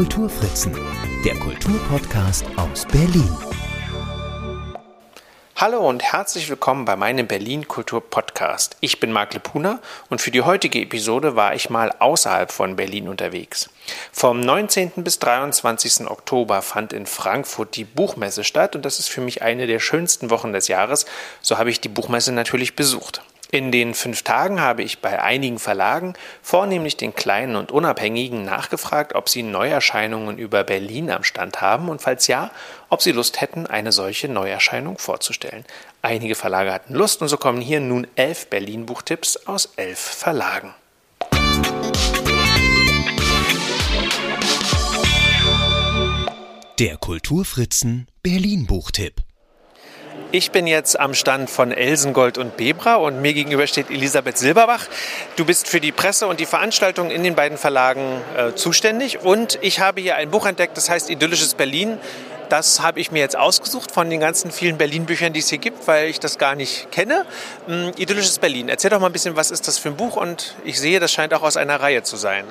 Kulturfritzen, der Kulturpodcast aus Berlin. Hallo und herzlich willkommen bei meinem Berlin Kultur Podcast. Ich bin Marc Lepuna und für die heutige Episode war ich mal außerhalb von Berlin unterwegs. Vom 19. bis 23. Oktober fand in Frankfurt die Buchmesse statt und das ist für mich eine der schönsten Wochen des Jahres. So habe ich die Buchmesse natürlich besucht. In den fünf Tagen habe ich bei einigen Verlagen, vornehmlich den kleinen und unabhängigen, nachgefragt, ob sie Neuerscheinungen über Berlin am Stand haben und falls ja, ob sie Lust hätten, eine solche Neuerscheinung vorzustellen. Einige Verlage hatten Lust und so kommen hier nun elf Berlin-Buchtipps aus elf Verlagen. Der Kulturfritzen Berlin-Buchtipp. Ich bin jetzt am Stand von Elsengold und Bebra und mir gegenüber steht Elisabeth Silberbach. Du bist für die Presse und die Veranstaltung in den beiden Verlagen äh, zuständig und ich habe hier ein Buch entdeckt, das heißt Idyllisches Berlin. Das habe ich mir jetzt ausgesucht von den ganzen vielen Berlin-Büchern, die es hier gibt, weil ich das gar nicht kenne. Ähm, Idyllisches Berlin. Erzähl doch mal ein bisschen, was ist das für ein Buch? Und ich sehe, das scheint auch aus einer Reihe zu sein.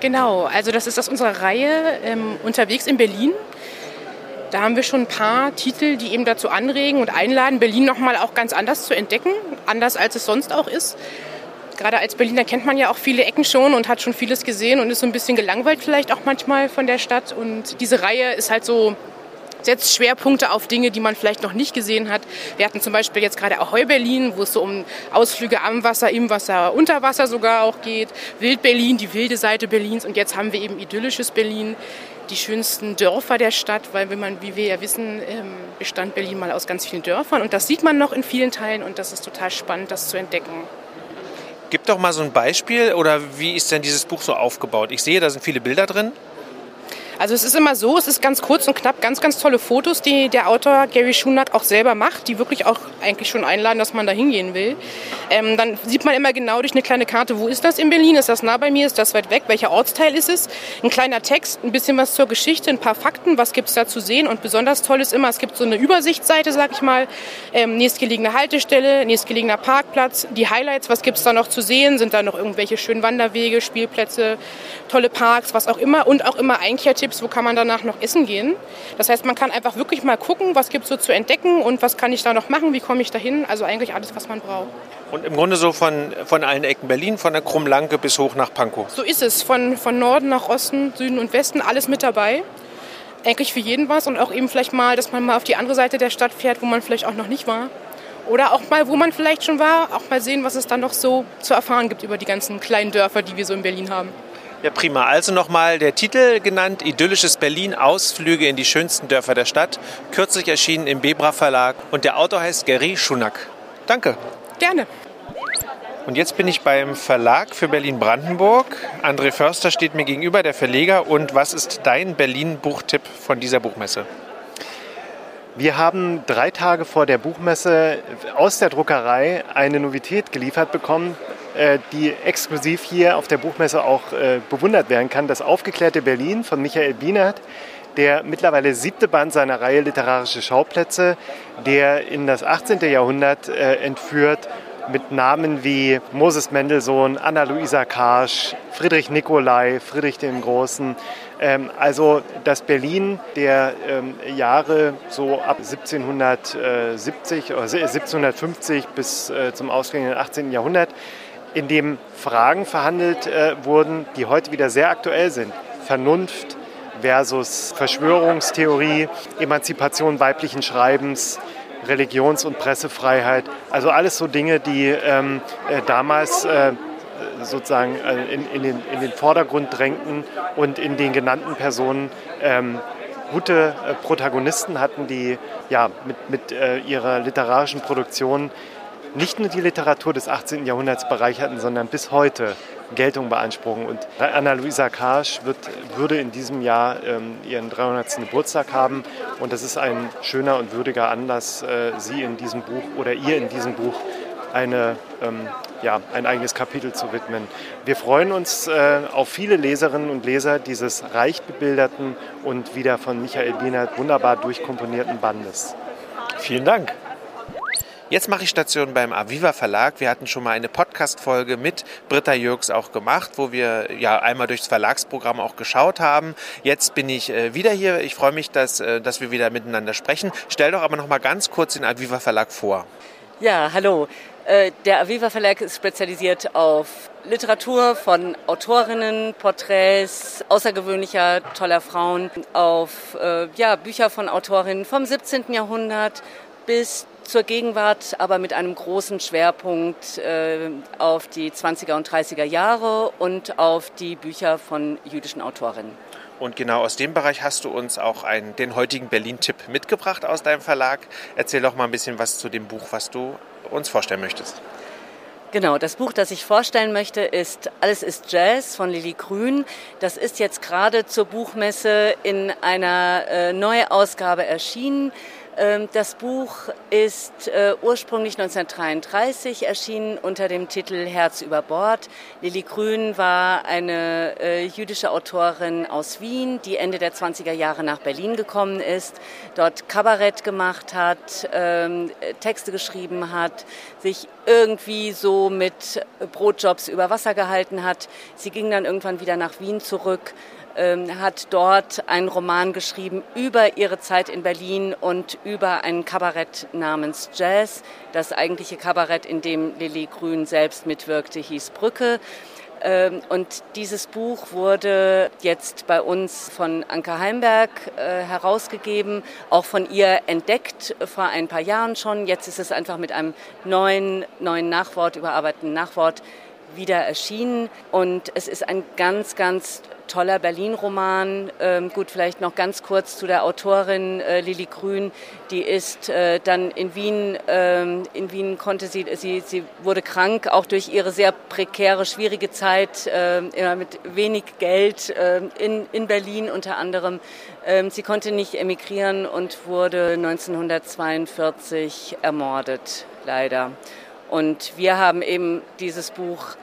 Genau, also das ist aus unserer Reihe ähm, unterwegs in Berlin. Da haben wir schon ein paar Titel, die eben dazu anregen und einladen, Berlin nochmal auch ganz anders zu entdecken, anders als es sonst auch ist. Gerade als Berliner kennt man ja auch viele Ecken schon und hat schon vieles gesehen und ist so ein bisschen gelangweilt vielleicht auch manchmal von der Stadt. Und diese Reihe ist halt so setzt Schwerpunkte auf Dinge, die man vielleicht noch nicht gesehen hat. Wir hatten zum Beispiel jetzt gerade Ahoi Berlin, wo es so um Ausflüge am Wasser, im Wasser, unter Wasser sogar auch geht. Wild Berlin, die wilde Seite Berlins. Und jetzt haben wir eben idyllisches Berlin, die schönsten Dörfer der Stadt, weil wenn man, wie wir ja wissen, ähm, bestand Berlin mal aus ganz vielen Dörfern und das sieht man noch in vielen Teilen und das ist total spannend, das zu entdecken. Gib doch mal so ein Beispiel oder wie ist denn dieses Buch so aufgebaut? Ich sehe, da sind viele Bilder drin. Also es ist immer so, es ist ganz kurz und knapp, ganz, ganz tolle Fotos, die der Autor Gary Schunack auch selber macht, die wirklich auch eigentlich schon einladen, dass man da hingehen will. Ähm, dann sieht man immer genau durch eine kleine Karte, wo ist das in Berlin, ist das nah bei mir, ist das weit weg, welcher Ortsteil ist es. Ein kleiner Text, ein bisschen was zur Geschichte, ein paar Fakten, was gibt es da zu sehen? Und besonders toll ist immer, es gibt so eine Übersichtsseite, sag ich mal, ähm, nächstgelegene Haltestelle, nächstgelegener Parkplatz, die Highlights, was gibt es da noch zu sehen, sind da noch irgendwelche schönen Wanderwege, Spielplätze, tolle Parks, was auch immer und auch immer Einkehrtipps Tipps, wo kann man danach noch essen gehen. Das heißt, man kann einfach wirklich mal gucken, was gibt es so zu entdecken und was kann ich da noch machen, wie komme ich da hin. Also eigentlich alles, was man braucht. Und im Grunde so von, von allen Ecken Berlin, von der Krummlanke bis hoch nach Pankow. So ist es, von, von Norden nach Osten, Süden und Westen, alles mit dabei. Eigentlich für jeden was und auch eben vielleicht mal, dass man mal auf die andere Seite der Stadt fährt, wo man vielleicht auch noch nicht war. Oder auch mal, wo man vielleicht schon war, auch mal sehen, was es da noch so zu erfahren gibt über die ganzen kleinen Dörfer, die wir so in Berlin haben. Ja, prima. Also nochmal der Titel genannt: Idyllisches Berlin, Ausflüge in die schönsten Dörfer der Stadt. Kürzlich erschienen im Bebra Verlag. Und der Autor heißt Gary Schunack. Danke. Gerne. Und jetzt bin ich beim Verlag für Berlin-Brandenburg. André Förster steht mir gegenüber, der Verleger. Und was ist dein Berlin-Buchtipp von dieser Buchmesse? Wir haben drei Tage vor der Buchmesse aus der Druckerei eine Novität geliefert bekommen, die exklusiv hier auf der Buchmesse auch äh, bewundert werden kann. Das aufgeklärte Berlin von Michael Bienert, der mittlerweile siebte Band seiner Reihe Literarische Schauplätze, der in das 18. Jahrhundert äh, entführt mit Namen wie Moses Mendelssohn, Anna-Luisa Karsch, Friedrich Nicolai, Friedrich den Großen. Ähm, also das Berlin der ähm, Jahre so ab 1770 oder 1750 bis äh, zum ausgehenden 18. Jahrhundert, in dem Fragen verhandelt äh, wurden, die heute wieder sehr aktuell sind. Vernunft versus Verschwörungstheorie, Emanzipation weiblichen Schreibens, Religions- und Pressefreiheit. Also alles so Dinge, die ähm, äh, damals äh, sozusagen äh, in, in, den, in, den, Vordergrund drängten und in den genannten Personen ähm, gute äh, Protagonisten hatten, die ja, mit, mit äh, ihrer literarischen Produktion nicht nur die Literatur des 18. Jahrhunderts bereicherten, sondern bis heute Geltung beanspruchen. Und Anna-Luisa Karsch wird, würde in diesem Jahr ähm, ihren 300. Geburtstag haben. Und das ist ein schöner und würdiger Anlass, äh, sie in diesem Buch oder ihr in diesem Buch eine, ähm, ja, ein eigenes Kapitel zu widmen. Wir freuen uns äh, auf viele Leserinnen und Leser dieses reich bebilderten und wieder von Michael Bienert wunderbar durchkomponierten Bandes. Vielen Dank. Jetzt mache ich Station beim Aviva Verlag. Wir hatten schon mal eine Podcast-Folge mit Britta Jürgs auch gemacht, wo wir ja einmal durchs Verlagsprogramm auch geschaut haben. Jetzt bin ich äh, wieder hier. Ich freue mich, dass, äh, dass wir wieder miteinander sprechen. Stell doch aber noch mal ganz kurz den Aviva Verlag vor. Ja, hallo. Äh, der Aviva Verlag ist spezialisiert auf Literatur von Autorinnen, Porträts außergewöhnlicher, toller Frauen, auf äh, ja, Bücher von Autorinnen vom 17. Jahrhundert bis zur Gegenwart, aber mit einem großen Schwerpunkt äh, auf die 20er und 30er Jahre und auf die Bücher von jüdischen Autorinnen. Und genau aus dem Bereich hast du uns auch einen, den heutigen Berlin-Tipp mitgebracht aus deinem Verlag. Erzähl doch mal ein bisschen was zu dem Buch, was du uns vorstellen möchtest. Genau, das Buch, das ich vorstellen möchte, ist Alles ist Jazz von Lilly Grün. Das ist jetzt gerade zur Buchmesse in einer äh, Neuausgabe erschienen. Ähm, das Buch ist äh, ursprünglich 1933 erschienen unter dem Titel Herz über Bord. Lilly Grün war eine äh, jüdische Autorin aus Wien, die Ende der 20er Jahre nach Berlin gekommen ist, dort Kabarett gemacht hat, ähm, Texte geschrieben hat, sich irgendwie so mit Brotjobs über Wasser gehalten hat. Sie ging dann irgendwann wieder nach Wien zurück hat dort einen Roman geschrieben über ihre Zeit in Berlin und über ein Kabarett namens Jazz. Das eigentliche Kabarett, in dem Lilly Grün selbst mitwirkte, hieß Brücke. Ähm, und dieses Buch wurde jetzt bei uns von Anke Heimberg äh, herausgegeben, auch von ihr entdeckt vor ein paar Jahren schon. Jetzt ist es einfach mit einem neuen, neuen Nachwort, überarbeiteten Nachwort wieder erschienen. Und es ist ein ganz, ganz toller Berlin-Roman. Ähm, gut, vielleicht noch ganz kurz zu der Autorin äh, Lili Grün. Die ist äh, dann in Wien, ähm, in Wien konnte sie, sie, sie wurde krank, auch durch ihre sehr prekäre, schwierige Zeit, äh, immer mit wenig Geld äh, in, in Berlin unter anderem. Ähm, sie konnte nicht emigrieren und wurde 1942 ermordet, leider. Und wir haben eben dieses Buch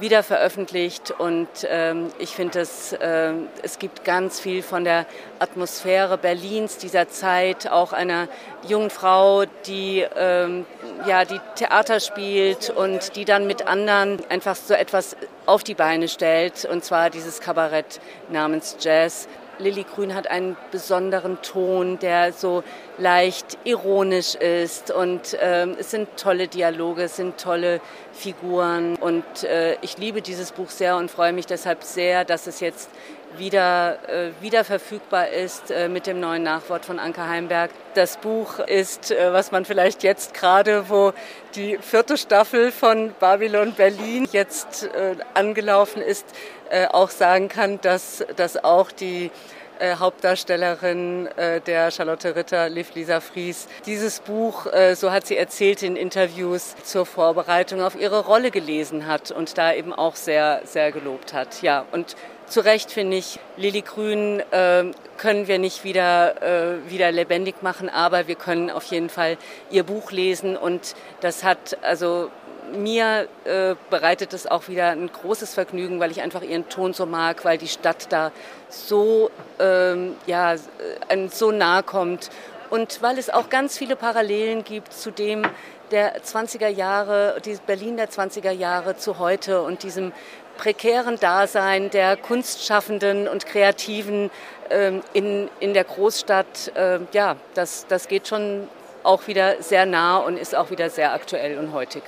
wieder veröffentlicht und ähm, ich finde, es, äh, es gibt ganz viel von der Atmosphäre Berlins dieser Zeit, auch einer jungen Frau, die ähm, ja die Theater spielt und die dann mit anderen einfach so etwas auf die Beine stellt und zwar dieses Kabarett namens Jazz. Lilly Grün hat einen besonderen Ton, der so leicht ironisch ist. Und ähm, es sind tolle Dialoge, es sind tolle Figuren. Und äh, ich liebe dieses Buch sehr und freue mich deshalb sehr, dass es jetzt wieder, äh, wieder verfügbar ist äh, mit dem neuen Nachwort von Anke Heimberg. Das Buch ist, äh, was man vielleicht jetzt gerade, wo die vierte Staffel von Babylon Berlin jetzt angelaufen ist, auch sagen kann, dass, dass auch die Hauptdarstellerin der Charlotte Ritter, Liv Lisa Fries, dieses Buch, so hat sie erzählt in Interviews zur Vorbereitung auf ihre Rolle gelesen hat und da eben auch sehr, sehr gelobt hat. Ja, und zu Recht finde ich, Lilly Grün äh, können wir nicht wieder, äh, wieder lebendig machen, aber wir können auf jeden Fall ihr Buch lesen und das hat also mir äh, bereitet es auch wieder ein großes Vergnügen, weil ich einfach ihren Ton so mag, weil die Stadt da so, ähm, ja, einem so nahe kommt und weil es auch ganz viele Parallelen gibt zu dem der 20er Jahre, Berlin der 20er Jahre zu heute und diesem prekären Dasein der Kunstschaffenden und Kreativen ähm, in, in der Großstadt. Äh, ja, das, das geht schon auch wieder sehr nah und ist auch wieder sehr aktuell und heutig.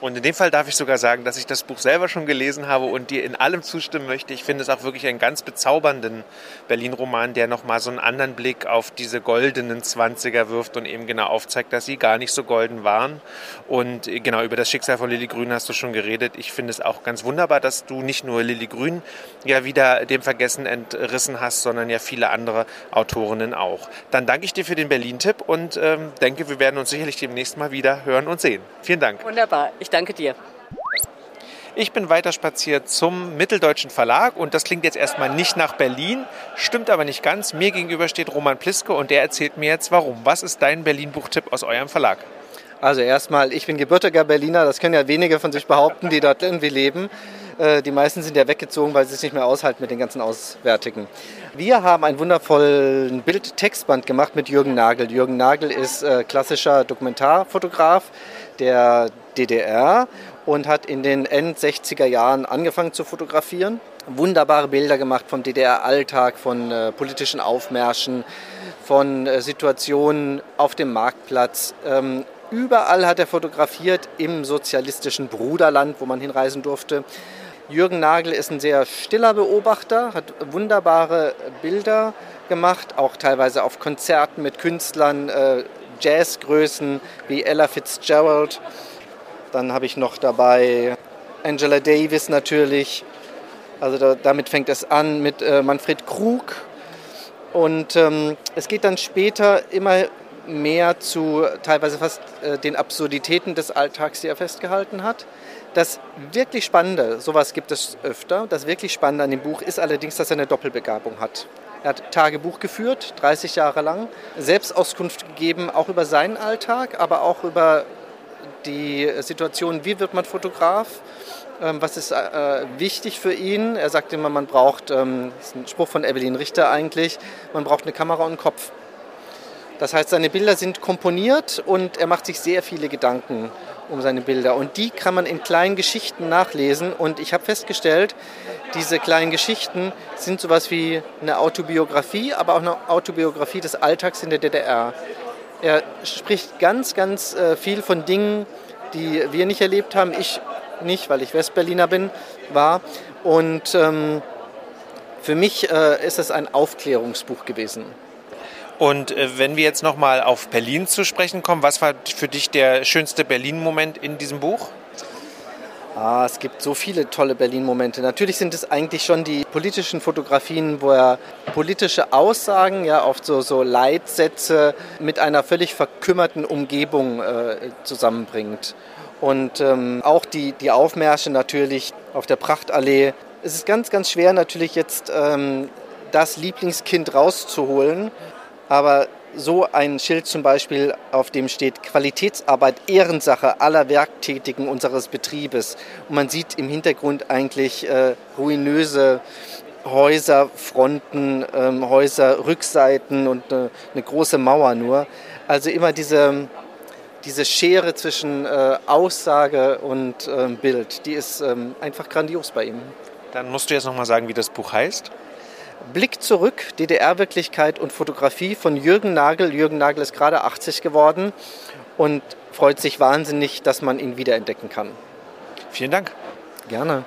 Und in dem Fall darf ich sogar sagen, dass ich das Buch selber schon gelesen habe und dir in allem zustimmen möchte. Ich finde es auch wirklich einen ganz bezaubernden Berlin-Roman, der nochmal so einen anderen Blick auf diese goldenen Zwanziger wirft und eben genau aufzeigt, dass sie gar nicht so golden waren. Und genau über das Schicksal von Lilly Grün hast du schon geredet. Ich finde es auch ganz wunderbar, dass du nicht nur Lilly Grün ja wieder dem Vergessen entrissen hast, sondern ja viele andere Autorinnen auch. Dann danke ich dir für den Berlin-Tipp und ähm, denke, wir werden uns sicherlich demnächst mal wieder hören und sehen. Vielen Dank. Wunderbar. Ich danke dir. Ich bin weiter spaziert zum Mitteldeutschen Verlag und das klingt jetzt erstmal nicht nach Berlin, stimmt aber nicht ganz. Mir gegenüber steht Roman Pliske und der erzählt mir jetzt warum. Was ist dein Berlin-Buchtipp aus eurem Verlag? Also erstmal, ich bin gebürtiger Berliner, das können ja wenige von sich behaupten, die dort irgendwie leben. Äh, die meisten sind ja weggezogen, weil sie es nicht mehr aushalten mit den ganzen Auswärtigen. Wir haben einen wundervollen Bild-Textband gemacht mit Jürgen Nagel. Jürgen Nagel ist äh, klassischer Dokumentarfotograf der DDR und hat in den End-60er Jahren angefangen zu fotografieren. Wunderbare Bilder gemacht vom DDR-Alltag, von äh, politischen Aufmärschen, von äh, Situationen auf dem Marktplatz. Ähm, überall hat er fotografiert im sozialistischen Bruderland, wo man hinreisen durfte. Jürgen Nagel ist ein sehr stiller Beobachter, hat wunderbare Bilder gemacht, auch teilweise auf Konzerten mit Künstlern, äh, Jazzgrößen wie Ella Fitzgerald. Dann habe ich noch dabei Angela Davis natürlich. Also da, damit fängt es an mit äh, Manfred Krug. Und ähm, es geht dann später immer mehr zu teilweise fast äh, den Absurditäten des Alltags, die er festgehalten hat. Das wirklich Spannende, sowas gibt es öfter, das wirklich Spannende an dem Buch ist allerdings, dass er eine Doppelbegabung hat. Er hat Tagebuch geführt, 30 Jahre lang, Selbstauskunft gegeben, auch über seinen Alltag, aber auch über die Situation, wie wird man Fotograf, ähm, was ist äh, wichtig für ihn. Er sagt immer, man braucht, ähm, das ist ein Spruch von Evelyn Richter eigentlich, man braucht eine Kamera und einen Kopf. Das heißt, seine Bilder sind komponiert und er macht sich sehr viele Gedanken um seine Bilder. Und die kann man in kleinen Geschichten nachlesen. Und ich habe festgestellt, diese kleinen Geschichten sind sowas wie eine Autobiografie, aber auch eine Autobiografie des Alltags in der DDR. Er spricht ganz, ganz äh, viel von Dingen, die wir nicht erlebt haben. Ich nicht, weil ich Westberliner bin, war. Und ähm, für mich äh, ist es ein Aufklärungsbuch gewesen. Und äh, wenn wir jetzt nochmal auf Berlin zu sprechen kommen, was war für dich der schönste Berlin-Moment in diesem Buch? Ah, es gibt so viele tolle Berlin-Momente. Natürlich sind es eigentlich schon die politischen Fotografien, wo er politische Aussagen, ja, oft so, so Leitsätze mit einer völlig verkümmerten Umgebung äh, zusammenbringt. Und ähm, auch die, die Aufmärsche natürlich auf der Prachtallee. Es ist ganz, ganz schwer natürlich jetzt ähm, das Lieblingskind rauszuholen. Aber so ein Schild zum Beispiel, auf dem steht Qualitätsarbeit, Ehrensache aller Werktätigen unseres Betriebes. Und man sieht im Hintergrund eigentlich äh, ruinöse Häuser, Fronten, ähm, Häuser, Rückseiten und äh, eine große Mauer nur. Also immer diese, diese Schere zwischen äh, Aussage und ähm, Bild, die ist ähm, einfach grandios bei ihm. Dann musst du jetzt nochmal sagen, wie das Buch heißt. Blick zurück, DDR-Wirklichkeit und Fotografie von Jürgen Nagel. Jürgen Nagel ist gerade 80 geworden und freut sich wahnsinnig, dass man ihn wiederentdecken kann. Vielen Dank. Gerne.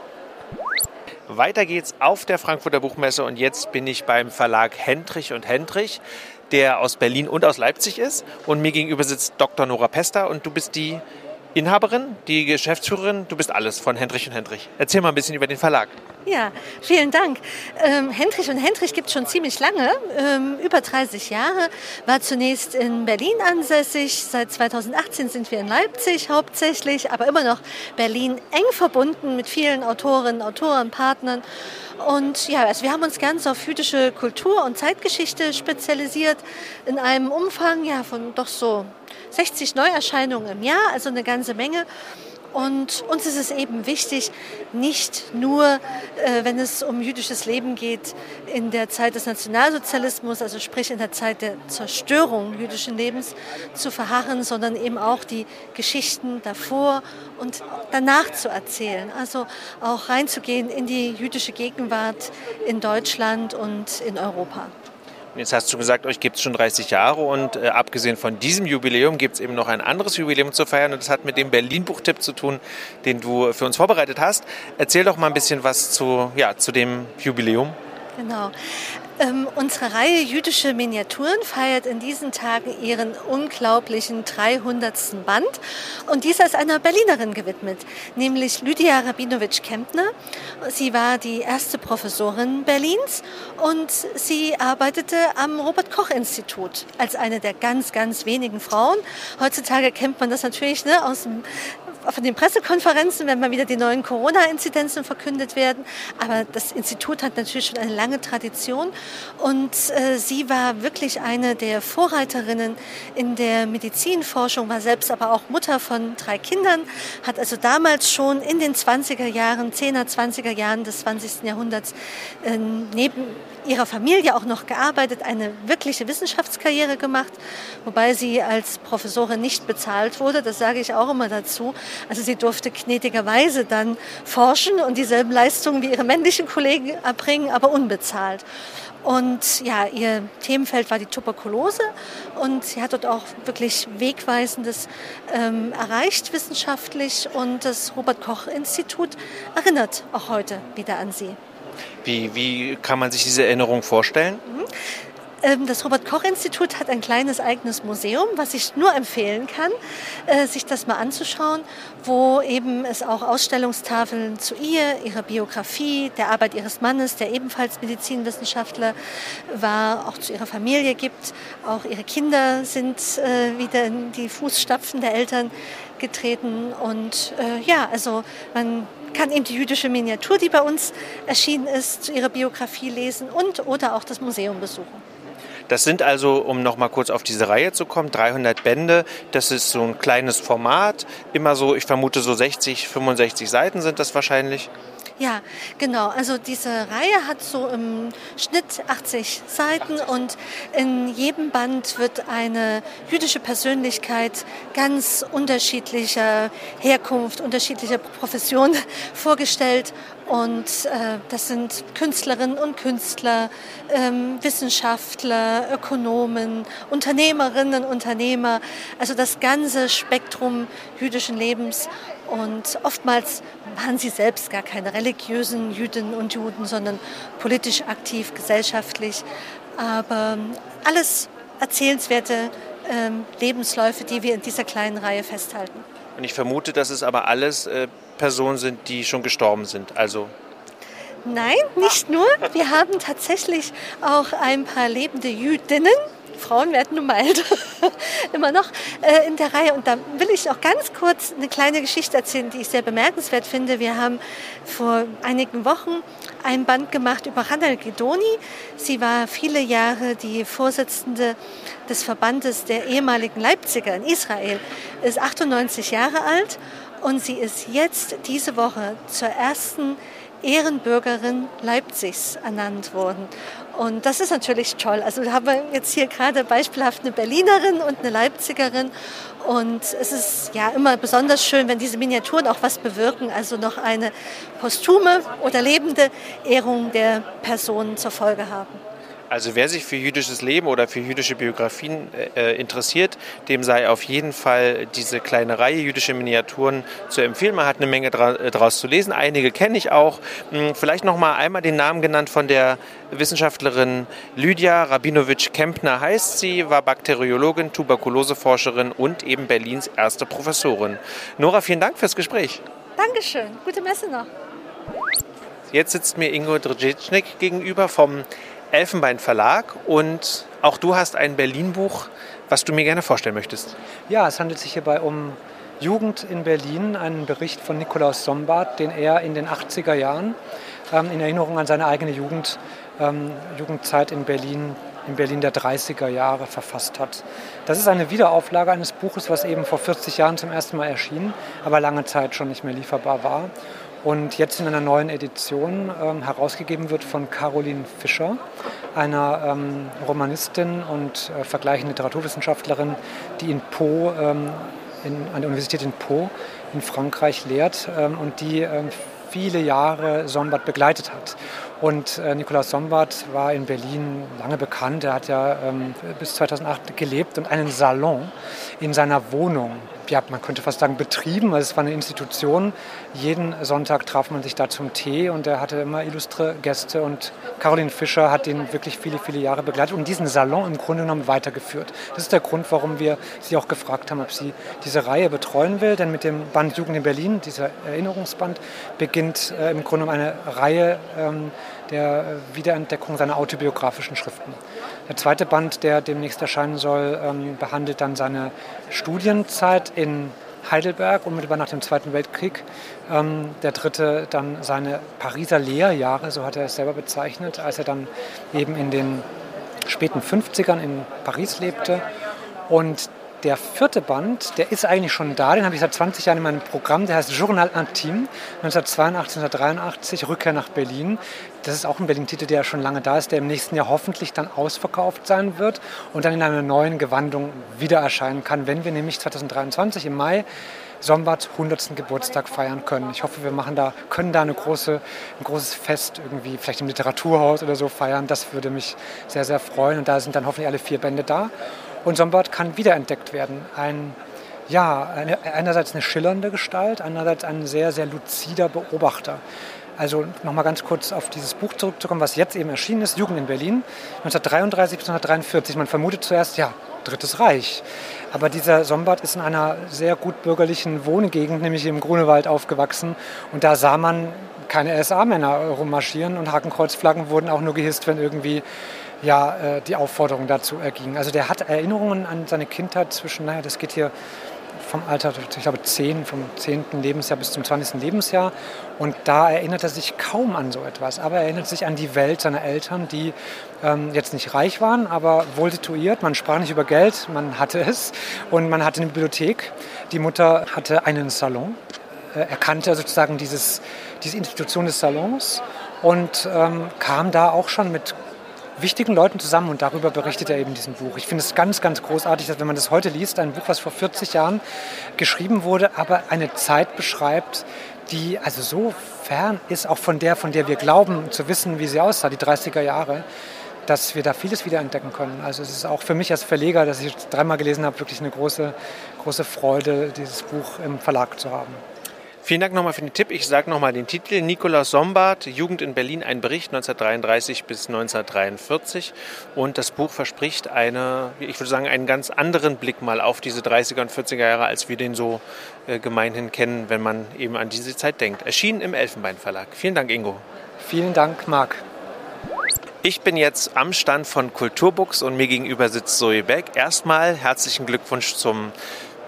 Weiter geht's auf der Frankfurter Buchmesse und jetzt bin ich beim Verlag Hendrich und Hendrich, der aus Berlin und aus Leipzig ist. Und mir gegenüber sitzt Dr. Nora Pester und du bist die Inhaberin, die Geschäftsführerin, du bist alles von Hendrich und Hendrich. Erzähl mal ein bisschen über den Verlag. Ja, vielen Dank. Ähm, Hendrich und Hendrich gibt es schon ziemlich lange, ähm, über 30 Jahre. War zunächst in Berlin ansässig. Seit 2018 sind wir in Leipzig hauptsächlich, aber immer noch Berlin eng verbunden mit vielen Autorinnen, Autoren, Partnern. Und ja, also wir haben uns ganz auf jüdische Kultur und Zeitgeschichte spezialisiert in einem Umfang ja, von doch so 60 Neuerscheinungen im Jahr, also eine ganze Menge. Und uns ist es eben wichtig, nicht nur, äh, wenn es um jüdisches Leben geht, in der Zeit des Nationalsozialismus, also sprich in der Zeit der Zerstörung jüdischen Lebens, zu verharren, sondern eben auch die Geschichten davor und danach zu erzählen. Also auch reinzugehen in die jüdische Gegenwart in Deutschland und in Europa. Jetzt hast du gesagt, euch gibt es schon 30 Jahre und äh, abgesehen von diesem Jubiläum gibt es eben noch ein anderes Jubiläum zu feiern und das hat mit dem Berlin-Buchtipp zu tun, den du für uns vorbereitet hast. Erzähl doch mal ein bisschen was zu, ja, zu dem Jubiläum. Genau. Ähm, unsere Reihe Jüdische Miniaturen feiert in diesen Tagen ihren unglaublichen 300. Band und dieser ist einer Berlinerin gewidmet, nämlich Lydia Rabinowitsch-Kempner. Sie war die erste Professorin Berlins und sie arbeitete am Robert-Koch-Institut als eine der ganz, ganz wenigen Frauen. Heutzutage kennt man das natürlich ne, aus dem von den Pressekonferenzen, wenn mal wieder die neuen Corona-Inzidenzen verkündet werden. Aber das Institut hat natürlich schon eine lange Tradition und äh, sie war wirklich eine der Vorreiterinnen in der Medizinforschung, war selbst aber auch Mutter von drei Kindern, hat also damals schon in den 20er Jahren, 10er, 20er Jahren des 20. Jahrhunderts äh, neben ihrer Familie auch noch gearbeitet, eine wirkliche Wissenschaftskarriere gemacht, wobei sie als Professorin nicht bezahlt wurde. Das sage ich auch immer dazu. Also sie durfte gnädigerweise dann forschen und dieselben Leistungen wie ihre männlichen Kollegen erbringen, aber unbezahlt. Und ja, ihr Themenfeld war die Tuberkulose und sie hat dort auch wirklich Wegweisendes ähm, erreicht wissenschaftlich und das Robert Koch Institut erinnert auch heute wieder an sie. Wie, wie kann man sich diese Erinnerung vorstellen? Ähm, das Robert-Koch-Institut hat ein kleines eigenes Museum, was ich nur empfehlen kann, äh, sich das mal anzuschauen, wo eben es auch Ausstellungstafeln zu ihr, ihrer Biografie, der Arbeit ihres Mannes, der ebenfalls Medizinwissenschaftler war, auch zu ihrer Familie gibt. Auch ihre Kinder sind äh, wieder in die Fußstapfen der Eltern getreten. Und äh, ja, also man kann eben die jüdische Miniatur, die bei uns erschienen ist, zu ihrer Biografie lesen und oder auch das Museum besuchen. Das sind also, um noch mal kurz auf diese Reihe zu kommen, 300 Bände. Das ist so ein kleines Format. Immer so, ich vermute so 60, 65 Seiten sind das wahrscheinlich. Ja, genau. Also diese Reihe hat so im Schnitt 80 Seiten und in jedem Band wird eine jüdische Persönlichkeit ganz unterschiedlicher Herkunft, unterschiedlicher Profession vorgestellt. Und äh, das sind Künstlerinnen und Künstler, ähm, Wissenschaftler, Ökonomen, Unternehmerinnen, Unternehmer, also das ganze Spektrum jüdischen Lebens. Und oftmals waren sie selbst gar keine religiösen Jüdinnen und Juden, sondern politisch aktiv, gesellschaftlich. Aber alles erzählenswerte ähm, Lebensläufe, die wir in dieser kleinen Reihe festhalten. Und ich vermute, dass es aber alles äh, Personen sind, die schon gestorben sind. Also Nein, nicht nur. Wir haben tatsächlich auch ein paar lebende Jüdinnen, Frauen werden nun mal immer noch äh, in der Reihe. Und da will ich auch ganz kurz eine kleine Geschichte erzählen, die ich sehr bemerkenswert finde. Wir haben vor einigen Wochen ein Band gemacht über Hanna Gidoni. Sie war viele Jahre die Vorsitzende des Verbandes der ehemaligen Leipziger in Israel, ist 98 Jahre alt und sie ist jetzt diese Woche zur ersten Ehrenbürgerin Leipzigs ernannt worden. Und das ist natürlich toll. Also haben wir jetzt hier gerade beispielhaft eine Berlinerin und eine Leipzigerin. Und es ist ja immer besonders schön, wenn diese Miniaturen auch was bewirken, also noch eine posthume oder lebende Ehrung der Person zur Folge haben. Also wer sich für jüdisches Leben oder für jüdische Biografien äh, interessiert, dem sei auf jeden Fall diese kleine Reihe jüdische Miniaturen zu empfehlen. Man hat eine Menge dra äh, draus zu lesen. Einige kenne ich auch. Hm, vielleicht noch mal einmal den Namen genannt von der Wissenschaftlerin Lydia Rabinowitsch-Kempner heißt sie, war Bakteriologin, Tuberkuloseforscherin und eben Berlins erste Professorin. Nora, vielen Dank fürs Gespräch. Dankeschön. Gute Messe noch. Jetzt sitzt mir Ingo Drdzicnik gegenüber vom Elfenbein Verlag und auch du hast ein Berlin-Buch, was du mir gerne vorstellen möchtest. Ja, es handelt sich hierbei um Jugend in Berlin, einen Bericht von Nikolaus Sombart, den er in den 80er Jahren ähm, in Erinnerung an seine eigene Jugend, ähm, Jugendzeit in Berlin, in Berlin der 30er Jahre verfasst hat. Das ist eine Wiederauflage eines Buches, was eben vor 40 Jahren zum ersten Mal erschien, aber lange Zeit schon nicht mehr lieferbar war und jetzt in einer neuen Edition ähm, herausgegeben wird von Caroline Fischer, einer ähm, Romanistin und äh, vergleichende Literaturwissenschaftlerin, die in Po, ähm, in, an der Universität in Po in Frankreich lehrt ähm, und die ähm, viele Jahre Sombart begleitet hat. Und äh, Nikolaus Sombart war in Berlin lange bekannt. Er hat ja ähm, bis 2008 gelebt und einen Salon in seiner Wohnung ja, man könnte fast sagen, betrieben. Also es war eine Institution. Jeden Sonntag traf man sich da zum Tee und er hatte immer illustre Gäste und Caroline Fischer hat ihn wirklich viele, viele Jahre begleitet und diesen Salon im Grunde genommen weitergeführt. Das ist der Grund, warum wir sie auch gefragt haben, ob sie diese Reihe betreuen will, denn mit dem Band Jugend in Berlin, dieser Erinnerungsband, beginnt äh, im Grunde genommen eine Reihe ähm, der Wiederentdeckung seiner autobiografischen Schriften. Der zweite Band, der demnächst erscheinen soll, ähm, behandelt dann seine Studienzeit in Heidelberg, unmittelbar nach dem Zweiten Weltkrieg. Ähm, der dritte dann seine Pariser Lehrjahre, so hat er es selber bezeichnet, als er dann eben in den späten 50ern in Paris lebte. Und der vierte Band, der ist eigentlich schon da, den habe ich seit 20 Jahren in meinem Programm, der heißt Journal Intime, 1982, 1983, Rückkehr nach Berlin. Das ist auch ein Berlin-Titel, der schon lange da ist, der im nächsten Jahr hoffentlich dann ausverkauft sein wird und dann in einer neuen Gewandung wieder erscheinen kann, wenn wir nämlich 2023 im Mai Sombart 100. Geburtstag feiern können. Ich hoffe, wir machen da, können da eine große, ein großes Fest irgendwie, vielleicht im Literaturhaus oder so feiern. Das würde mich sehr, sehr freuen. Und da sind dann hoffentlich alle vier Bände da. Und Sombart kann wiederentdeckt werden. Ein, ja, eine, einerseits eine schillernde Gestalt, andererseits ein sehr, sehr luzider Beobachter. Also nochmal ganz kurz auf dieses Buch zurückzukommen, was jetzt eben erschienen ist, Jugend in Berlin, 1933 bis 1943. Man vermutet zuerst, ja, Drittes Reich. Aber dieser Sombart ist in einer sehr gut bürgerlichen Wohngegend, nämlich im Grunewald, aufgewachsen. Und da sah man keine SA-Männer rummarschieren und Hakenkreuzflaggen wurden auch nur gehisst, wenn irgendwie ja, äh, die Aufforderung dazu erging. Also der hat Erinnerungen an seine Kindheit zwischen, naja, das geht hier vom Alter, ich glaube, 10, vom 10. Lebensjahr bis zum 20. Lebensjahr. Und da erinnert er sich kaum an so etwas. Aber er erinnert sich an die Welt seiner Eltern, die ähm, jetzt nicht reich waren, aber wohl situiert. Man sprach nicht über Geld, man hatte es. Und man hatte eine Bibliothek. Die Mutter hatte einen Salon. Äh, er kannte sozusagen dieses, diese Institution des Salons und ähm, kam da auch schon mit wichtigen Leuten zusammen und darüber berichtet er eben in diesem Buch. Ich finde es ganz, ganz großartig, dass wenn man das heute liest, ein Buch, was vor 40 Jahren geschrieben wurde, aber eine Zeit beschreibt, die also so fern ist, auch von der, von der wir glauben zu wissen, wie sie aussah, die 30er Jahre, dass wir da vieles wiederentdecken können. Also es ist auch für mich als Verleger, das ich dreimal gelesen habe, wirklich eine große, große Freude, dieses Buch im Verlag zu haben. Vielen Dank nochmal für den Tipp. Ich sage nochmal den Titel. Nikolaus Sombart, Jugend in Berlin, ein Bericht 1933 bis 1943. Und das Buch verspricht eine, ich würde sagen, einen ganz anderen Blick mal auf diese 30er und 40er Jahre, als wir den so äh, gemeinhin kennen, wenn man eben an diese Zeit denkt. Erschienen im Elfenbein Verlag. Vielen Dank, Ingo. Vielen Dank, Marc. Ich bin jetzt am Stand von Kulturbooks und mir gegenüber sitzt Zoe Beck. Erstmal herzlichen Glückwunsch zum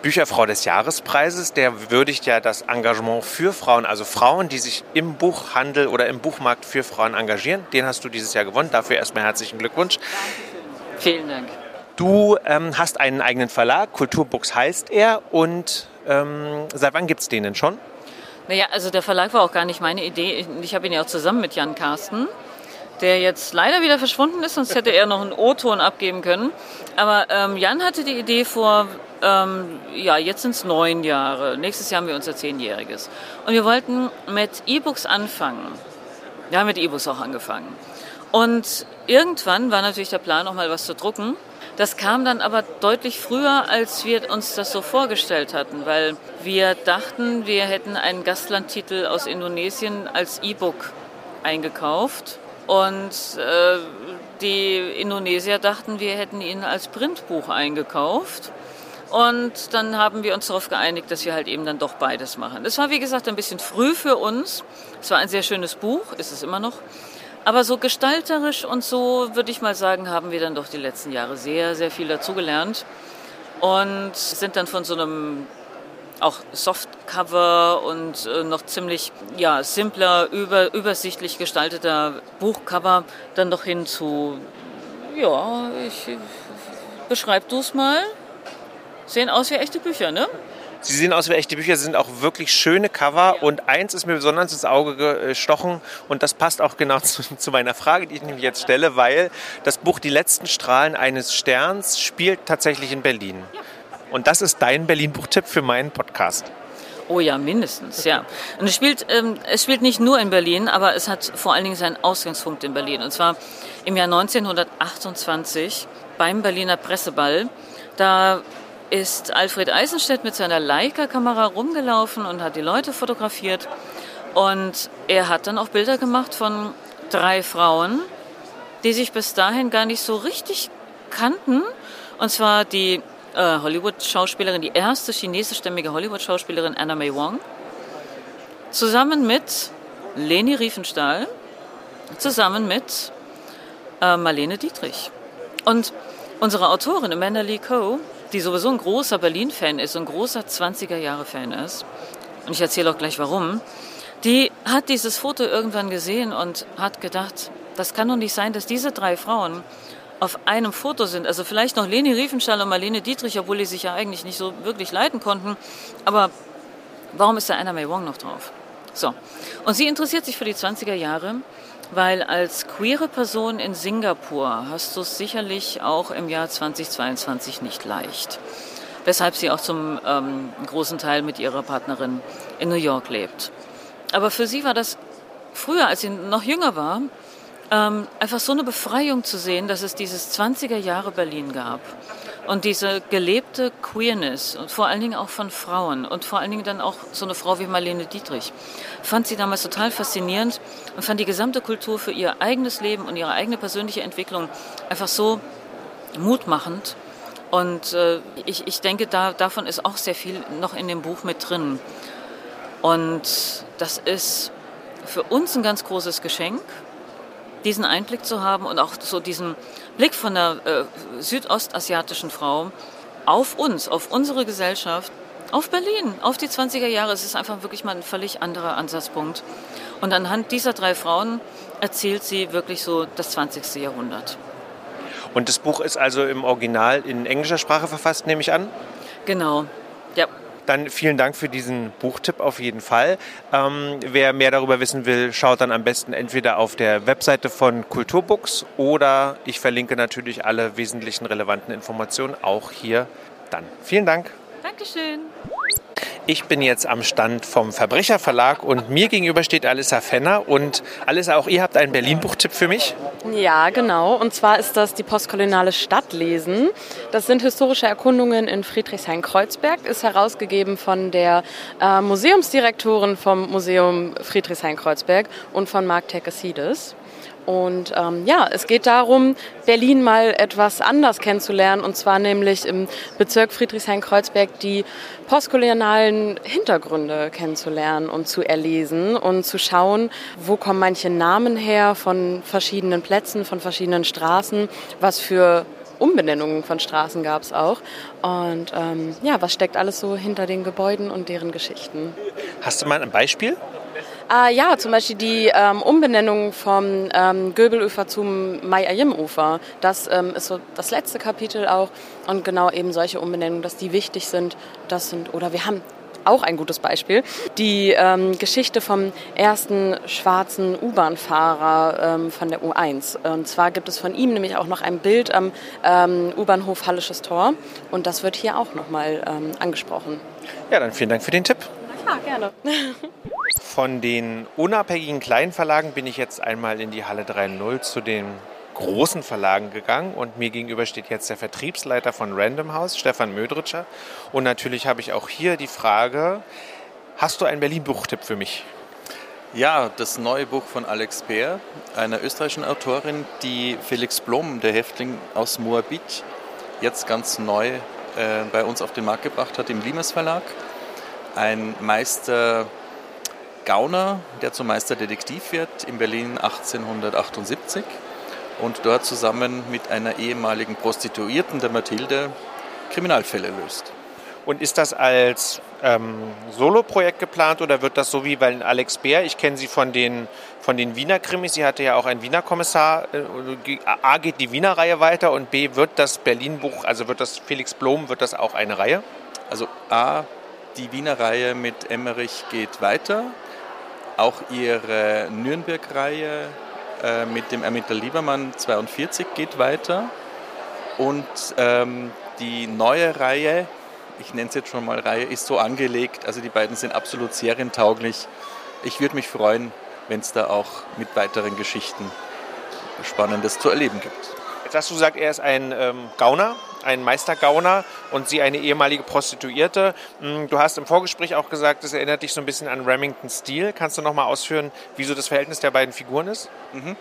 Bücherfrau des Jahrespreises, der würdigt ja das Engagement für Frauen, also Frauen, die sich im Buchhandel oder im Buchmarkt für Frauen engagieren. Den hast du dieses Jahr gewonnen. Dafür erstmal herzlichen Glückwunsch. Vielen Dank. Du ähm, hast einen eigenen Verlag, Kulturbooks heißt er. Und ähm, seit wann gibt es den denn schon? Naja, also der Verlag war auch gar nicht meine Idee. Ich habe ihn ja auch zusammen mit Jan Carsten der jetzt leider wieder verschwunden ist, sonst hätte er noch einen O-Ton abgeben können. Aber ähm, Jan hatte die Idee vor ähm, ja, jetzt sind es neun Jahre. Nächstes Jahr haben wir unser Zehnjähriges. Und wir wollten mit E-Books anfangen. Wir haben mit E-Books auch angefangen. Und irgendwann war natürlich der Plan, noch mal was zu drucken. Das kam dann aber deutlich früher, als wir uns das so vorgestellt hatten, weil wir dachten, wir hätten einen Gastlandtitel aus Indonesien als E-Book eingekauft. Und äh, die Indonesier dachten, wir hätten ihn als Printbuch eingekauft. Und dann haben wir uns darauf geeinigt, dass wir halt eben dann doch beides machen. Es war, wie gesagt, ein bisschen früh für uns. Es war ein sehr schönes Buch, ist es immer noch. Aber so gestalterisch und so, würde ich mal sagen, haben wir dann doch die letzten Jahre sehr, sehr viel dazugelernt. Und sind dann von so einem auch Softcover und äh, noch ziemlich ja, simpler, über, übersichtlich gestalteter Buchcover dann doch hin zu, ja, ich beschreib du es mal. Sehen aus wie echte Bücher, ne? Sie sehen aus wie echte Bücher, sind auch wirklich schöne Cover. Und eins ist mir besonders ins Auge gestochen und das passt auch genau zu, zu, meiner Frage, die ich nämlich jetzt stelle, weil das Buch Die letzten Strahlen eines Sterns spielt tatsächlich in Berlin. Und das ist dein Berlin-Buchtipp für meinen Podcast. Oh ja, mindestens, ja. Und es spielt, ähm, es spielt nicht nur in Berlin, aber es hat vor allen Dingen seinen Ausgangspunkt in Berlin. Und zwar im Jahr 1928 beim Berliner Presseball. Da ist Alfred Eisenstedt mit seiner Leica-Kamera rumgelaufen und hat die Leute fotografiert. Und er hat dann auch Bilder gemacht von drei Frauen, die sich bis dahin gar nicht so richtig kannten. Und zwar die äh, Hollywood-Schauspielerin, die erste chinesischstämmige Hollywood-Schauspielerin Anna May Wong, zusammen mit Leni Riefenstahl, zusammen mit äh, Marlene Dietrich. Und unsere Autorin Amanda Lee Coe die sowieso ein großer Berlin-Fan ist, ein großer 20er-Jahre-Fan ist, und ich erzähle auch gleich warum, die hat dieses Foto irgendwann gesehen und hat gedacht, das kann doch nicht sein, dass diese drei Frauen auf einem Foto sind. Also vielleicht noch Leni Riefenstahl und Marlene Dietrich, obwohl die sich ja eigentlich nicht so wirklich leiten konnten. Aber warum ist da Anna May Wong noch drauf? So. Und sie interessiert sich für die 20er Jahre, weil als queere Person in Singapur hast du es sicherlich auch im Jahr 2022 nicht leicht. Weshalb sie auch zum ähm, großen Teil mit ihrer Partnerin in New York lebt. Aber für sie war das früher, als sie noch jünger war, ähm, einfach so eine Befreiung zu sehen, dass es dieses 20er Jahre Berlin gab. Und diese gelebte Queerness und vor allen Dingen auch von Frauen und vor allen Dingen dann auch so eine Frau wie Marlene Dietrich, fand sie damals total faszinierend und fand die gesamte Kultur für ihr eigenes Leben und ihre eigene persönliche Entwicklung einfach so mutmachend. Und äh, ich, ich denke, da, davon ist auch sehr viel noch in dem Buch mit drin. Und das ist für uns ein ganz großes Geschenk diesen Einblick zu haben und auch so diesen Blick von der äh, südostasiatischen Frau auf uns, auf unsere Gesellschaft, auf Berlin, auf die 20er Jahre. Es ist einfach wirklich mal ein völlig anderer Ansatzpunkt. Und anhand dieser drei Frauen erzählt sie wirklich so das 20. Jahrhundert. Und das Buch ist also im Original in englischer Sprache verfasst, nehme ich an? Genau, ja. Dann vielen Dank für diesen Buchtipp auf jeden Fall. Ähm, wer mehr darüber wissen will, schaut dann am besten entweder auf der Webseite von Kulturbooks oder ich verlinke natürlich alle wesentlichen relevanten Informationen auch hier dann. Vielen Dank. Dankeschön. Ich bin jetzt am Stand vom Verbrecherverlag und mir gegenüber steht Alissa Fenner. Und Alissa, auch ihr habt einen Berlin-Buchtipp für mich? Ja, genau. Und zwar ist das die postkoloniale Stadtlesen. Das sind historische Erkundungen in Friedrichshain-Kreuzberg, ist herausgegeben von der äh, Museumsdirektorin vom Museum Friedrichshain-Kreuzberg und von Mark Tekesides. Und ähm, ja, es geht darum, Berlin mal etwas anders kennenzulernen, und zwar nämlich im Bezirk Friedrichshain-Kreuzberg die postkolonialen Hintergründe kennenzulernen und zu erlesen und zu schauen, wo kommen manche Namen her von verschiedenen Plätzen, von verschiedenen Straßen, was für Umbenennungen von Straßen gab es auch. Und ähm, ja, was steckt alles so hinter den Gebäuden und deren Geschichten? Hast du mal ein Beispiel? Äh, ja, zum Beispiel die ähm, Umbenennung vom ähm, Göbelufer zum Mai-Ayim-Ufer. Das ähm, ist so das letzte Kapitel auch. Und genau eben solche Umbenennungen, dass die wichtig sind. Das sind, oder wir haben auch ein gutes Beispiel. Die ähm, Geschichte vom ersten schwarzen U-Bahn-Fahrer ähm, von der U1. Und zwar gibt es von ihm nämlich auch noch ein Bild am ähm, U-Bahnhof Hallisches Tor. Und das wird hier auch nochmal ähm, angesprochen. Ja, dann vielen Dank für den Tipp. Na klar, gerne. Von den unabhängigen kleinen Verlagen bin ich jetzt einmal in die Halle 3.0 zu den großen Verlagen gegangen und mir gegenüber steht jetzt der Vertriebsleiter von Random House, Stefan Mödritscher. Und natürlich habe ich auch hier die Frage, hast du einen Berlin-Buchtipp für mich? Ja, das neue Buch von Alex Bär, einer österreichischen Autorin, die Felix Blom, der Häftling aus Moabit, jetzt ganz neu äh, bei uns auf den Markt gebracht hat im Limes Verlag. Ein Meister Gauner, der zum Meisterdetektiv wird in Berlin 1878 und dort zusammen mit einer ehemaligen Prostituierten, der Mathilde, Kriminalfälle löst. Und ist das als ähm, Solo-Projekt geplant oder wird das so wie bei Alex Bär? Ich kenne sie von den, von den Wiener Krimis. Sie hatte ja auch einen Wiener Kommissar. Äh, A geht die Wiener Reihe weiter und B wird das Berlin-Buch, also wird das Felix Blom, wird das auch eine Reihe? Also A, die Wiener Reihe mit Emmerich geht weiter. Auch ihre Nürnberg-Reihe äh, mit dem Ermittler Liebermann 42 geht weiter. Und ähm, die neue Reihe, ich nenne es jetzt schon mal Reihe, ist so angelegt, also die beiden sind absolut serientauglich. Ich würde mich freuen, wenn es da auch mit weiteren Geschichten Spannendes zu erleben gibt. Jetzt hast du gesagt, er ist ein ähm, Gauner, ein Meistergauner und sie eine ehemalige Prostituierte. Hm, du hast im Vorgespräch auch gesagt, es erinnert dich so ein bisschen an Remington Steele. Kannst du noch mal ausführen, wieso das Verhältnis der beiden Figuren ist? Mhm.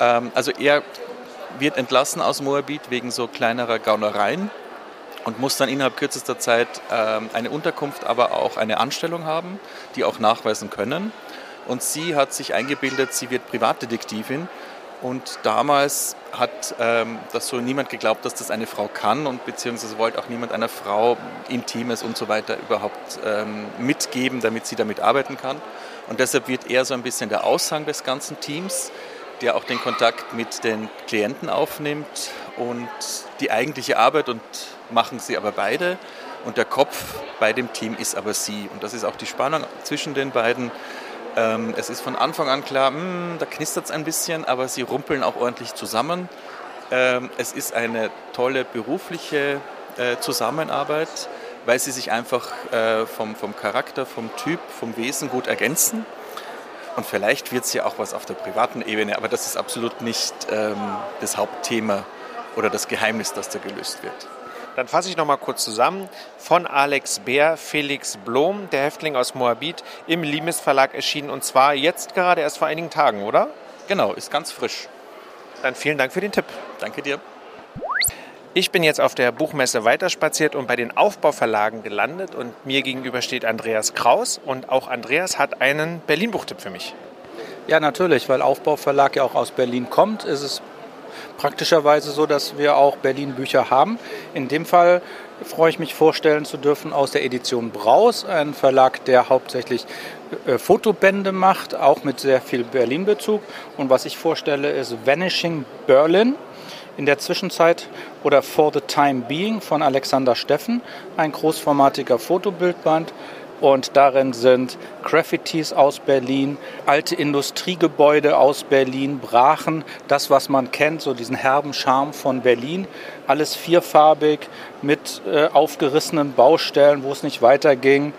Ähm, also er wird entlassen aus Moabit wegen so kleinerer Gaunereien und muss dann innerhalb kürzester Zeit ähm, eine Unterkunft, aber auch eine Anstellung haben, die auch nachweisen können. Und sie hat sich eingebildet, sie wird Privatdetektivin Und damals hat ähm, das so niemand geglaubt, dass das eine Frau kann und beziehungsweise wollte auch niemand einer Frau Intimes und so weiter überhaupt ähm, mitgeben, damit sie damit arbeiten kann. Und deshalb wird er so ein bisschen der Aushang des ganzen Teams, der auch den Kontakt mit den Klienten aufnimmt und die eigentliche Arbeit und machen sie aber beide. Und der Kopf bei dem Team ist aber sie. Und das ist auch die Spannung zwischen den beiden. Ähm, es ist von Anfang an klar, mh, hm, da knistert es ein bisschen, aber sie rumpeln auch ordentlich zusammen. Ähm, es ist eine tolle berufliche äh, Zusammenarbeit, weil sie sich einfach äh, vom, vom Charakter, vom Typ, vom Wesen gut ergänzen. Und vielleicht wird es ja auch was auf der privaten Ebene, aber das ist absolut nicht ähm, das Hauptthema oder das Geheimnis, das da gelöst wird. Dann fasse ich noch mal kurz zusammen. Von Alex Bär, Felix Blom, der Häftling aus Moabit, im Limes Verlag erschienen und zwar jetzt gerade erst vor einigen Tagen, oder? Genau, ist ganz frisch. Dann vielen Dank für den Tipp. Danke dir. Ich bin jetzt auf der Buchmesse weiterspaziert und bei den Aufbauverlagen gelandet und mir gegenüber steht Andreas Kraus und auch Andreas hat einen Berlin-Buchtipp für mich. Ja, natürlich, weil Aufbauverlag ja auch aus Berlin kommt, ist es praktischerweise so, dass wir auch Berlin-Bücher haben. In dem Fall freue ich mich vorstellen zu dürfen aus der Edition Braus, ein Verlag, der hauptsächlich äh, Fotobände macht, auch mit sehr viel Berlin-Bezug. Und was ich vorstelle, ist Vanishing Berlin in der Zwischenzeit oder For the Time Being von Alexander Steffen, ein großformatiger Fotobildband und darin sind Graffitis aus Berlin, alte Industriegebäude aus Berlin, Brachen, das, was man kennt, so diesen herben Charme von Berlin. Alles vierfarbig mit äh, aufgerissenen Baustellen, wo es nicht weiterging.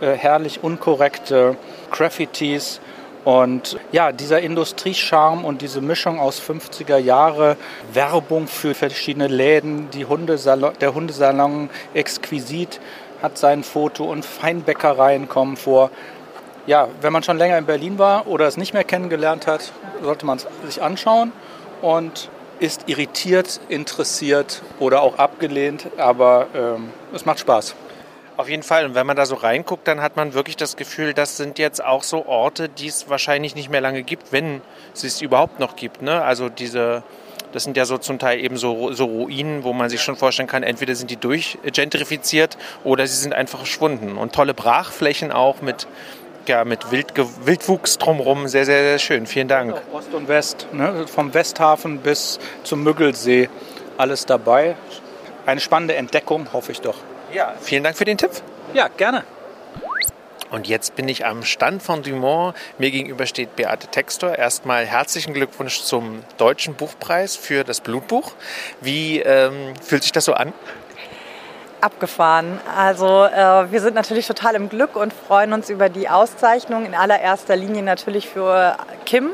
Äh, herrlich unkorrekte Graffitis. Und ja, dieser Industriescharme und diese Mischung aus 50er Jahre, Werbung für verschiedene Läden, die Hundesalon, der Hundesalon exquisit, hat sein Foto und Feinbäckereien kommen vor. Ja, wenn man schon länger in Berlin war oder es nicht mehr kennengelernt hat, sollte man es sich anschauen und ist irritiert, interessiert oder auch abgelehnt, aber ähm, es macht Spaß. Auf jeden Fall. Und wenn man da so reinguckt, dann hat man wirklich das Gefühl, das sind jetzt auch so Orte, die es wahrscheinlich nicht mehr lange gibt, wenn es es überhaupt noch gibt. Ne? Also diese das sind ja so zum Teil eben so, so Ruinen, wo man sich schon vorstellen kann, entweder sind die durchgentrifiziert oder sie sind einfach verschwunden. Und tolle Brachflächen auch mit, ja, mit Wild, Wildwuchs drumherum. Sehr, sehr, sehr schön. Vielen Dank. Ost und West, ne? vom Westhafen bis zum Müggelsee. Alles dabei. Eine spannende Entdeckung, hoffe ich doch. Ja, vielen Dank für den Tipp. Ja, gerne. Und jetzt bin ich am Stand von Dumont. Mir gegenüber steht Beate Textor. Erstmal herzlichen Glückwunsch zum Deutschen Buchpreis für das Blutbuch. Wie ähm, fühlt sich das so an? abgefahren. Also äh, wir sind natürlich total im Glück und freuen uns über die Auszeichnung. In allererster Linie natürlich für Kim.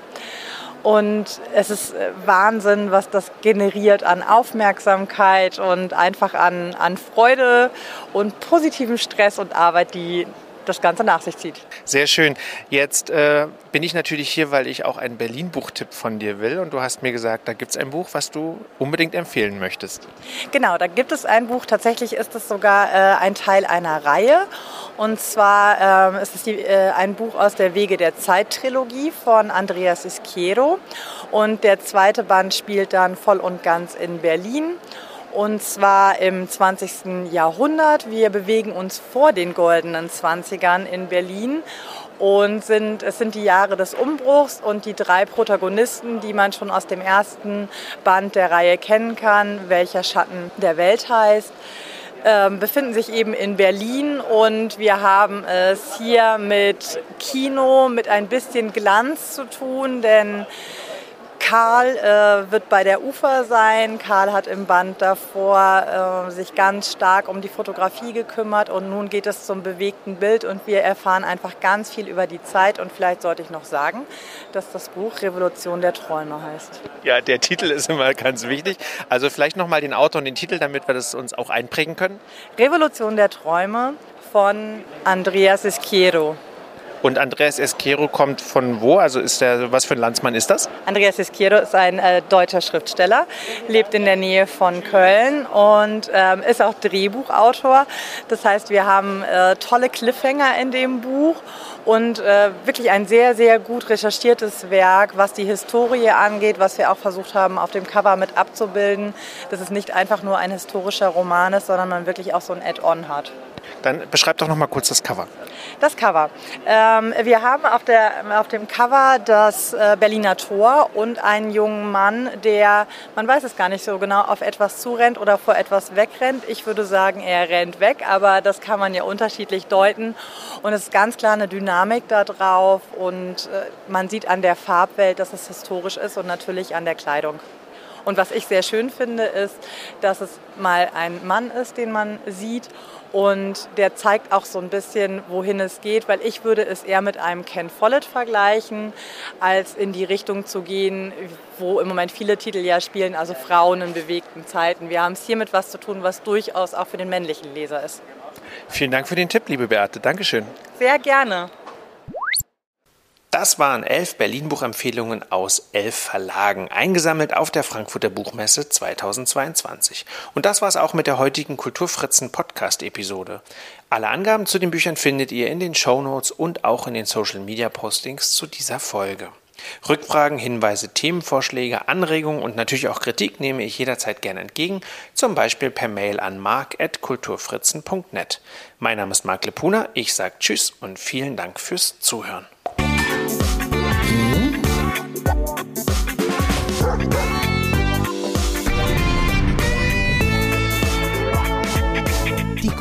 Und es ist äh, Wahnsinn, was das generiert an Aufmerksamkeit und einfach an, an Freude und positiven Stress und Arbeit, die das Ganze nach sich zieht. Sehr schön. Jetzt äh, bin ich natürlich hier, weil ich auch einen Berlin-Buchtipp von dir will. Und du hast mir gesagt, da gibt es ein Buch, was du unbedingt empfehlen möchtest. Genau, da gibt es ein Buch. Tatsächlich ist es sogar äh, ein Teil einer Reihe. Und zwar äh, ist es die, ein Buch aus der Wege der Zeit-Trilogie von Andreas Ischiero. Und der zweite Band spielt dann voll und ganz in Berlin und zwar im 20. Jahrhundert. Wir bewegen uns vor den goldenen 20ern in Berlin und sind, es sind die Jahre des Umbruchs und die drei Protagonisten, die man schon aus dem ersten Band der Reihe kennen kann, welcher Schatten der Welt heißt. Ähm, befinden sich eben in Berlin und wir haben es hier mit Kino, mit ein bisschen Glanz zu tun, denn Karl äh, wird bei der Ufer sein. Karl hat im Band davor äh, sich ganz stark um die Fotografie gekümmert und nun geht es zum bewegten Bild und wir erfahren einfach ganz viel über die Zeit und vielleicht sollte ich noch sagen, dass das Buch Revolution der Träume heißt. Ja, der Titel ist immer ganz wichtig. Also vielleicht noch mal den Autor und den Titel, damit wir das uns auch einprägen können. Revolution der Träume von Andreas Ischiero. Und Andreas Esquero kommt von wo? Also ist der, was für ein Landsmann ist das? Andreas Esquero ist ein äh, deutscher Schriftsteller, lebt in der Nähe von Köln und ähm, ist auch Drehbuchautor. Das heißt, wir haben äh, tolle Cliffhanger in dem Buch und äh, wirklich ein sehr, sehr gut recherchiertes Werk, was die Historie angeht, was wir auch versucht haben, auf dem Cover mit abzubilden, dass es nicht einfach nur ein historischer Roman ist, sondern man wirklich auch so ein Add-on hat. Dann beschreib doch noch mal kurz das Cover. Das Cover. Ähm, wir haben auf, der, auf dem Cover das äh, Berliner Tor und einen jungen Mann, der, man weiß es gar nicht so genau, auf etwas zurennt oder vor etwas wegrennt. Ich würde sagen, er rennt weg, aber das kann man ja unterschiedlich deuten. Und es ist ganz klar eine Dynamik da drauf und äh, man sieht an der Farbwelt, dass es historisch ist und natürlich an der Kleidung. Und was ich sehr schön finde, ist, dass es mal ein Mann ist, den man sieht und der zeigt auch so ein bisschen, wohin es geht, weil ich würde es eher mit einem Ken Follett vergleichen, als in die Richtung zu gehen, wo im Moment viele Titel ja spielen, also Frauen in bewegten Zeiten. Wir haben es hier mit was zu tun, was durchaus auch für den männlichen Leser ist. Vielen Dank für den Tipp, liebe Beate. Dankeschön. Sehr gerne. Das waren elf Berlin-Buchempfehlungen aus elf Verlagen, eingesammelt auf der Frankfurter Buchmesse 2022. Und das war es auch mit der heutigen Kulturfritzen Podcast-Episode. Alle Angaben zu den Büchern findet ihr in den Show Notes und auch in den Social-Media-Postings zu dieser Folge. Rückfragen, Hinweise, Themenvorschläge, Anregungen und natürlich auch Kritik nehme ich jederzeit gerne entgegen, zum Beispiel per Mail an mark.kulturfritzen.net. Mein Name ist Marc Lepuna, ich sage Tschüss und vielen Dank fürs Zuhören.